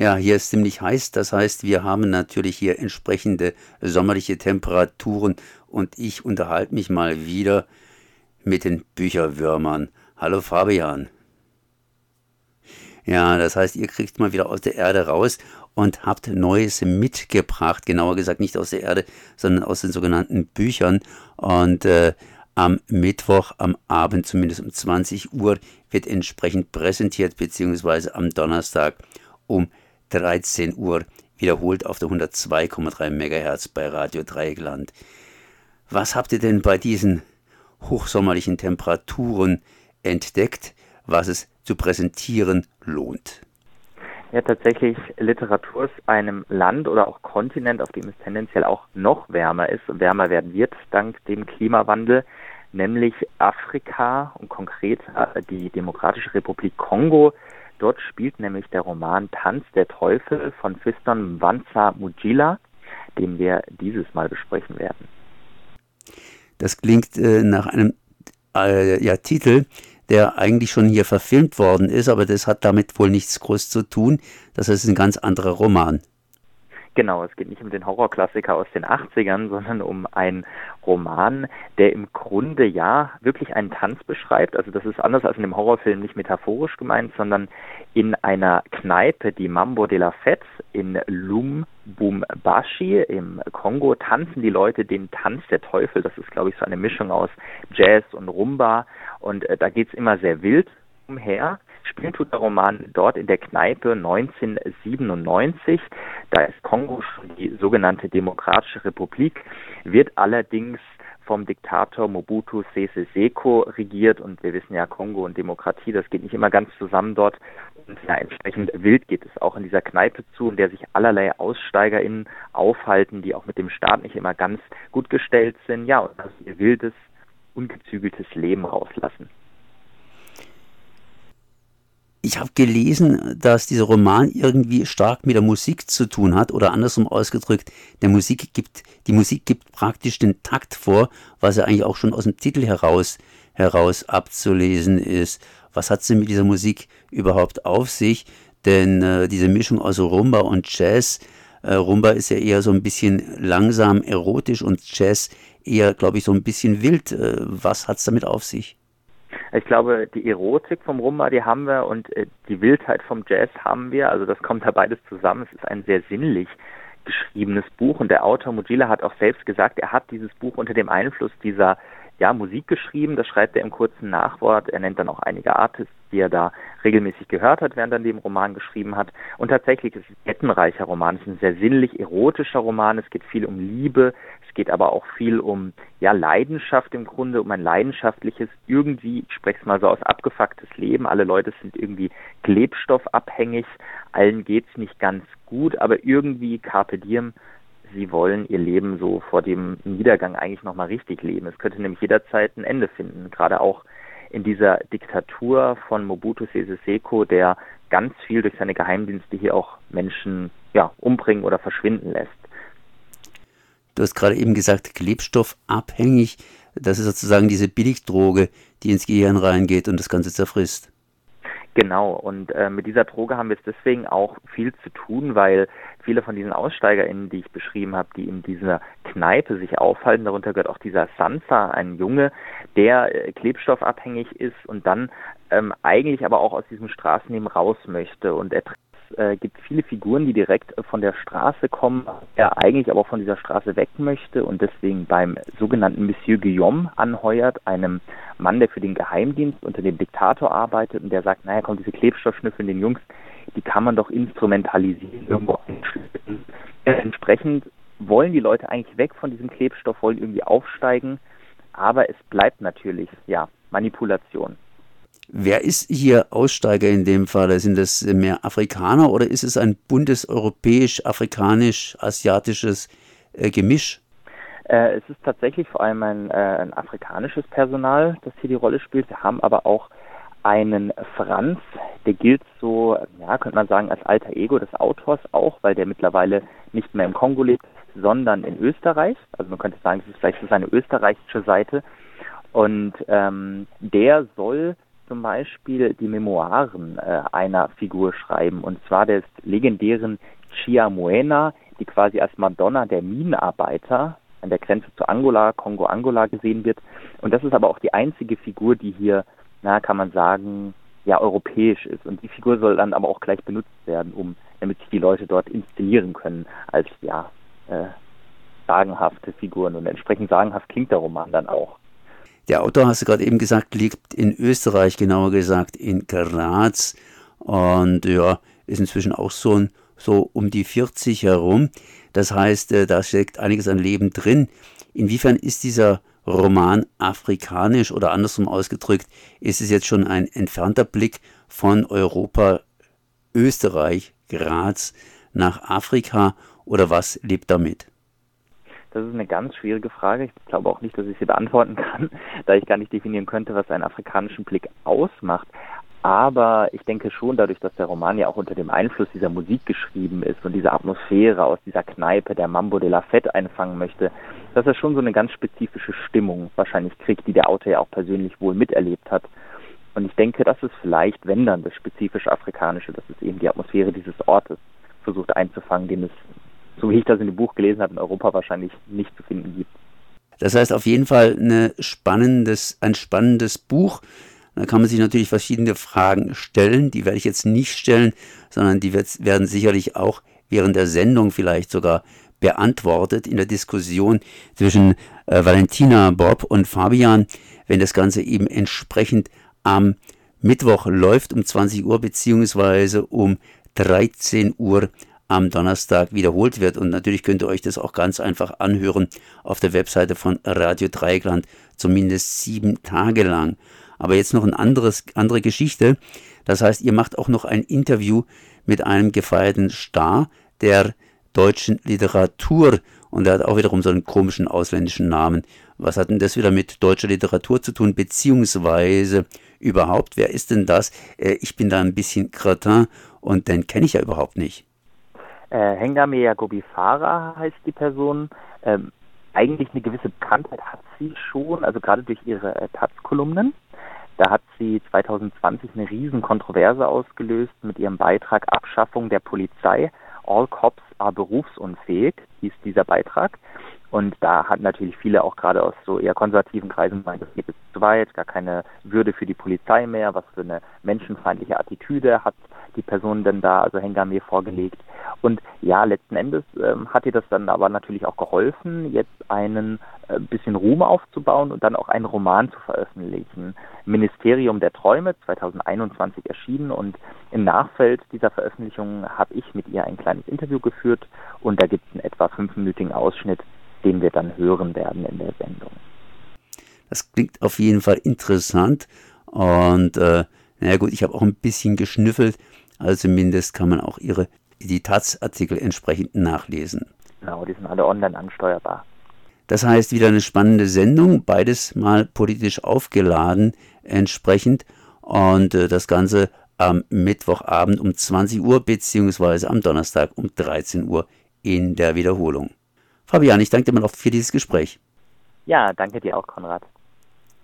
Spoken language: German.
Ja, hier ist ziemlich heiß. Das heißt, wir haben natürlich hier entsprechende sommerliche Temperaturen und ich unterhalte mich mal wieder mit den Bücherwürmern. Hallo Fabian. Ja, das heißt, ihr kriegt mal wieder aus der Erde raus und habt Neues mitgebracht. Genauer gesagt nicht aus der Erde, sondern aus den sogenannten Büchern. Und äh, am Mittwoch, am Abend, zumindest um 20 Uhr, wird entsprechend präsentiert, beziehungsweise am Donnerstag um 13 Uhr wiederholt auf der 102,3 MHz bei Radio Dreieckland. Was habt ihr denn bei diesen hochsommerlichen Temperaturen entdeckt, was es zu präsentieren lohnt? Ja, tatsächlich, Literatur ist einem Land oder auch Kontinent, auf dem es tendenziell auch noch wärmer ist und wärmer werden wird, dank dem Klimawandel, nämlich Afrika und konkret die Demokratische Republik Kongo. Dort spielt nämlich der Roman Tanz der Teufel von Fiston Mwanza Mujila, den wir dieses Mal besprechen werden. Das klingt äh, nach einem äh, ja, Titel, der eigentlich schon hier verfilmt worden ist, aber das hat damit wohl nichts groß zu tun. Das ist ein ganz anderer Roman. Genau, es geht nicht um den Horrorklassiker aus den 80ern, sondern um einen Roman, der im Grunde ja wirklich einen Tanz beschreibt. Also das ist anders als in dem Horrorfilm nicht metaphorisch gemeint, sondern in einer Kneipe, die Mambo de la Fête in Lumbumbashi im Kongo, tanzen die Leute den Tanz der Teufel. Das ist, glaube ich, so eine Mischung aus Jazz und Rumba. Und äh, da geht's immer sehr wild umher. Spielen tut der Roman dort in der Kneipe 1997. Da ist Kongo schon die sogenannte Demokratische Republik, wird allerdings vom Diktator Mobutu Sese Seko regiert und wir wissen ja, Kongo und Demokratie, das geht nicht immer ganz zusammen dort und ja, entsprechend wild geht es auch in dieser Kneipe zu, in der sich allerlei AussteigerInnen aufhalten, die auch mit dem Staat nicht immer ganz gut gestellt sind, ja, und also ihr wildes, ungezügeltes Leben rauslassen. Ich habe gelesen, dass dieser Roman irgendwie stark mit der Musik zu tun hat oder andersrum ausgedrückt, der Musik gibt, die Musik gibt praktisch den Takt vor, was ja eigentlich auch schon aus dem Titel heraus, heraus abzulesen ist. Was hat sie mit dieser Musik überhaupt auf sich? Denn äh, diese Mischung aus Rumba und Jazz, äh, Rumba ist ja eher so ein bisschen langsam erotisch und Jazz eher, glaube ich, so ein bisschen wild. Äh, was hat es damit auf sich? Ich glaube, die Erotik vom Rumba, die haben wir und äh, die Wildheit vom Jazz haben wir. Also das kommt da beides zusammen. Es ist ein sehr sinnlich geschriebenes Buch und der Autor Mujila hat auch selbst gesagt, er hat dieses Buch unter dem Einfluss dieser ja, Musik geschrieben. Das schreibt er im kurzen Nachwort. Er nennt dann auch einige Artists, die er da regelmäßig gehört hat, während er den Roman geschrieben hat. Und tatsächlich ist es ein kettenreicher Roman. Es ist ein sehr sinnlich erotischer Roman. Es geht viel um Liebe. Es geht aber auch viel um ja, Leidenschaft im Grunde, um ein leidenschaftliches, irgendwie, ich spreche es mal so aus, abgefucktes Leben. Alle Leute sind irgendwie klebstoffabhängig. Allen geht's nicht ganz gut, aber irgendwie Carpe Diem sie wollen ihr Leben so vor dem Niedergang eigentlich nochmal richtig leben. Es könnte nämlich jederzeit ein Ende finden, gerade auch in dieser Diktatur von Mobutu Sese Seko, der ganz viel durch seine Geheimdienste hier auch Menschen ja, umbringen oder verschwinden lässt. Du hast gerade eben gesagt, klebstoffabhängig. Das ist sozusagen diese Billigdroge, die ins Gehirn reingeht und das Ganze zerfrisst. Genau, und äh, mit dieser Droge haben wir es deswegen auch viel zu tun, weil viele von diesen AussteigerInnen, die ich beschrieben habe, die in dieser Kneipe sich aufhalten, darunter gehört auch dieser Sansa, ein Junge, der äh, klebstoffabhängig ist und dann ähm, eigentlich aber auch aus diesem Straßenleben raus möchte. Und er äh, gibt viele Figuren, die direkt von der Straße kommen, er eigentlich aber von dieser Straße weg möchte und deswegen beim sogenannten Monsieur Guillaume anheuert, einem Mann, der für den Geheimdienst unter dem Diktator arbeitet und der sagt, naja, kommt diese Klebstoffschnüffel den Jungs, die kann man doch instrumentalisieren, irgendwo einschlüsseln. Entsprechend wollen die Leute eigentlich weg von diesem Klebstoff, wollen irgendwie aufsteigen, aber es bleibt natürlich, ja, Manipulation. Wer ist hier Aussteiger in dem Fall? Sind das mehr Afrikaner oder ist es ein buntes europäisch, afrikanisch, asiatisches äh, Gemisch? Äh, es ist tatsächlich vor allem ein, äh, ein, afrikanisches Personal, das hier die Rolle spielt. Wir haben aber auch einen Franz, der gilt so, ja, könnte man sagen, als alter Ego des Autors auch, weil der mittlerweile nicht mehr im Kongo lebt, sondern in Österreich. Also man könnte sagen, es ist vielleicht so seine österreichische Seite. Und ähm, der soll zum Beispiel die Memoiren äh, einer Figur schreiben, und zwar des legendären Chiamuena, die quasi als Madonna der Minenarbeiter an der Grenze zu Angola, Kongo-Angola gesehen wird. Und das ist aber auch die einzige Figur, die hier, na, kann man sagen, ja, europäisch ist. Und die Figur soll dann aber auch gleich benutzt werden, um, damit sich die Leute dort inszenieren können als, ja, äh, sagenhafte Figuren. Und entsprechend sagenhaft klingt der Roman dann auch. Der Autor, hast du gerade eben gesagt, lebt in Österreich, genauer gesagt in Graz. Und ja, ist inzwischen auch so, so um die 40 herum. Das heißt, äh, da steckt einiges an Leben drin. Inwiefern ist dieser Roman afrikanisch oder andersrum ausgedrückt, ist es jetzt schon ein entfernter Blick von Europa, Österreich, Graz nach Afrika oder was lebt damit? Das ist eine ganz schwierige Frage. Ich glaube auch nicht, dass ich sie beantworten kann, da ich gar nicht definieren könnte, was einen afrikanischen Blick ausmacht. Aber ich denke schon, dadurch, dass der Roman ja auch unter dem Einfluss dieser Musik geschrieben ist und diese Atmosphäre aus dieser Kneipe der Mambo de la Fête einfangen möchte, dass er schon so eine ganz spezifische Stimmung wahrscheinlich kriegt, die der Autor ja auch persönlich wohl miterlebt hat. Und ich denke, das ist vielleicht, wenn dann, das spezifisch Afrikanische, dass es eben die Atmosphäre dieses Ortes versucht einzufangen, den es, so wie ich das in dem Buch gelesen habe, in Europa wahrscheinlich nicht zu finden gibt. Das heißt auf jeden Fall eine spannendes, ein spannendes Buch. Da kann man sich natürlich verschiedene Fragen stellen. Die werde ich jetzt nicht stellen, sondern die werden sicherlich auch während der Sendung vielleicht sogar beantwortet in der Diskussion zwischen äh, Valentina, Bob und Fabian, wenn das Ganze eben entsprechend am Mittwoch läuft um 20 Uhr beziehungsweise um 13 Uhr am Donnerstag wiederholt wird. Und natürlich könnt ihr euch das auch ganz einfach anhören auf der Webseite von Radio Dreieckland, zumindest sieben Tage lang. Aber jetzt noch eine anderes, andere Geschichte. Das heißt, ihr macht auch noch ein Interview mit einem gefeierten Star der deutschen Literatur. Und er hat auch wiederum so einen komischen ausländischen Namen. Was hat denn das wieder mit deutscher Literatur zu tun? Beziehungsweise überhaupt, wer ist denn das? Äh, ich bin da ein bisschen Cretin und den kenne ich ja überhaupt nicht. Äh, Hengame Farah heißt die Person. Ähm, eigentlich eine gewisse Bekanntheit hat sie schon, also gerade durch ihre äh, Taz-Kolumnen. Da hat sie 2020 eine riesen Kontroverse ausgelöst mit ihrem Beitrag Abschaffung der Polizei. All Cops are berufsunfähig, hieß dieser Beitrag. Und da hat natürlich viele auch gerade aus so eher konservativen Kreisen gemeint, das geht jetzt zu weit, gar keine Würde für die Polizei mehr, was für eine menschenfeindliche Attitüde hat die Person denn da, also Hengame, vorgelegt. Und ja, letzten Endes ähm, hat ihr das dann aber natürlich auch geholfen, jetzt einen äh, bisschen Ruhm aufzubauen und dann auch einen Roman zu veröffentlichen. Ministerium der Träume, 2021 erschienen und im Nachfeld dieser Veröffentlichung habe ich mit ihr ein kleines Interview geführt und da gibt es einen etwa fünfminütigen Ausschnitt, den wir dann hören werden in der Sendung. Das klingt auf jeden Fall interessant und äh, naja gut, ich habe auch ein bisschen geschnüffelt, also zumindest kann man auch ihre die Taz-Artikel entsprechend nachlesen. Genau, die sind alle online ansteuerbar. Das heißt, wieder eine spannende Sendung, beides mal politisch aufgeladen entsprechend und äh, das Ganze am Mittwochabend um 20 Uhr beziehungsweise am Donnerstag um 13 Uhr in der Wiederholung. Fabian, ich danke dir mal auch für dieses Gespräch. Ja, danke dir auch, Konrad.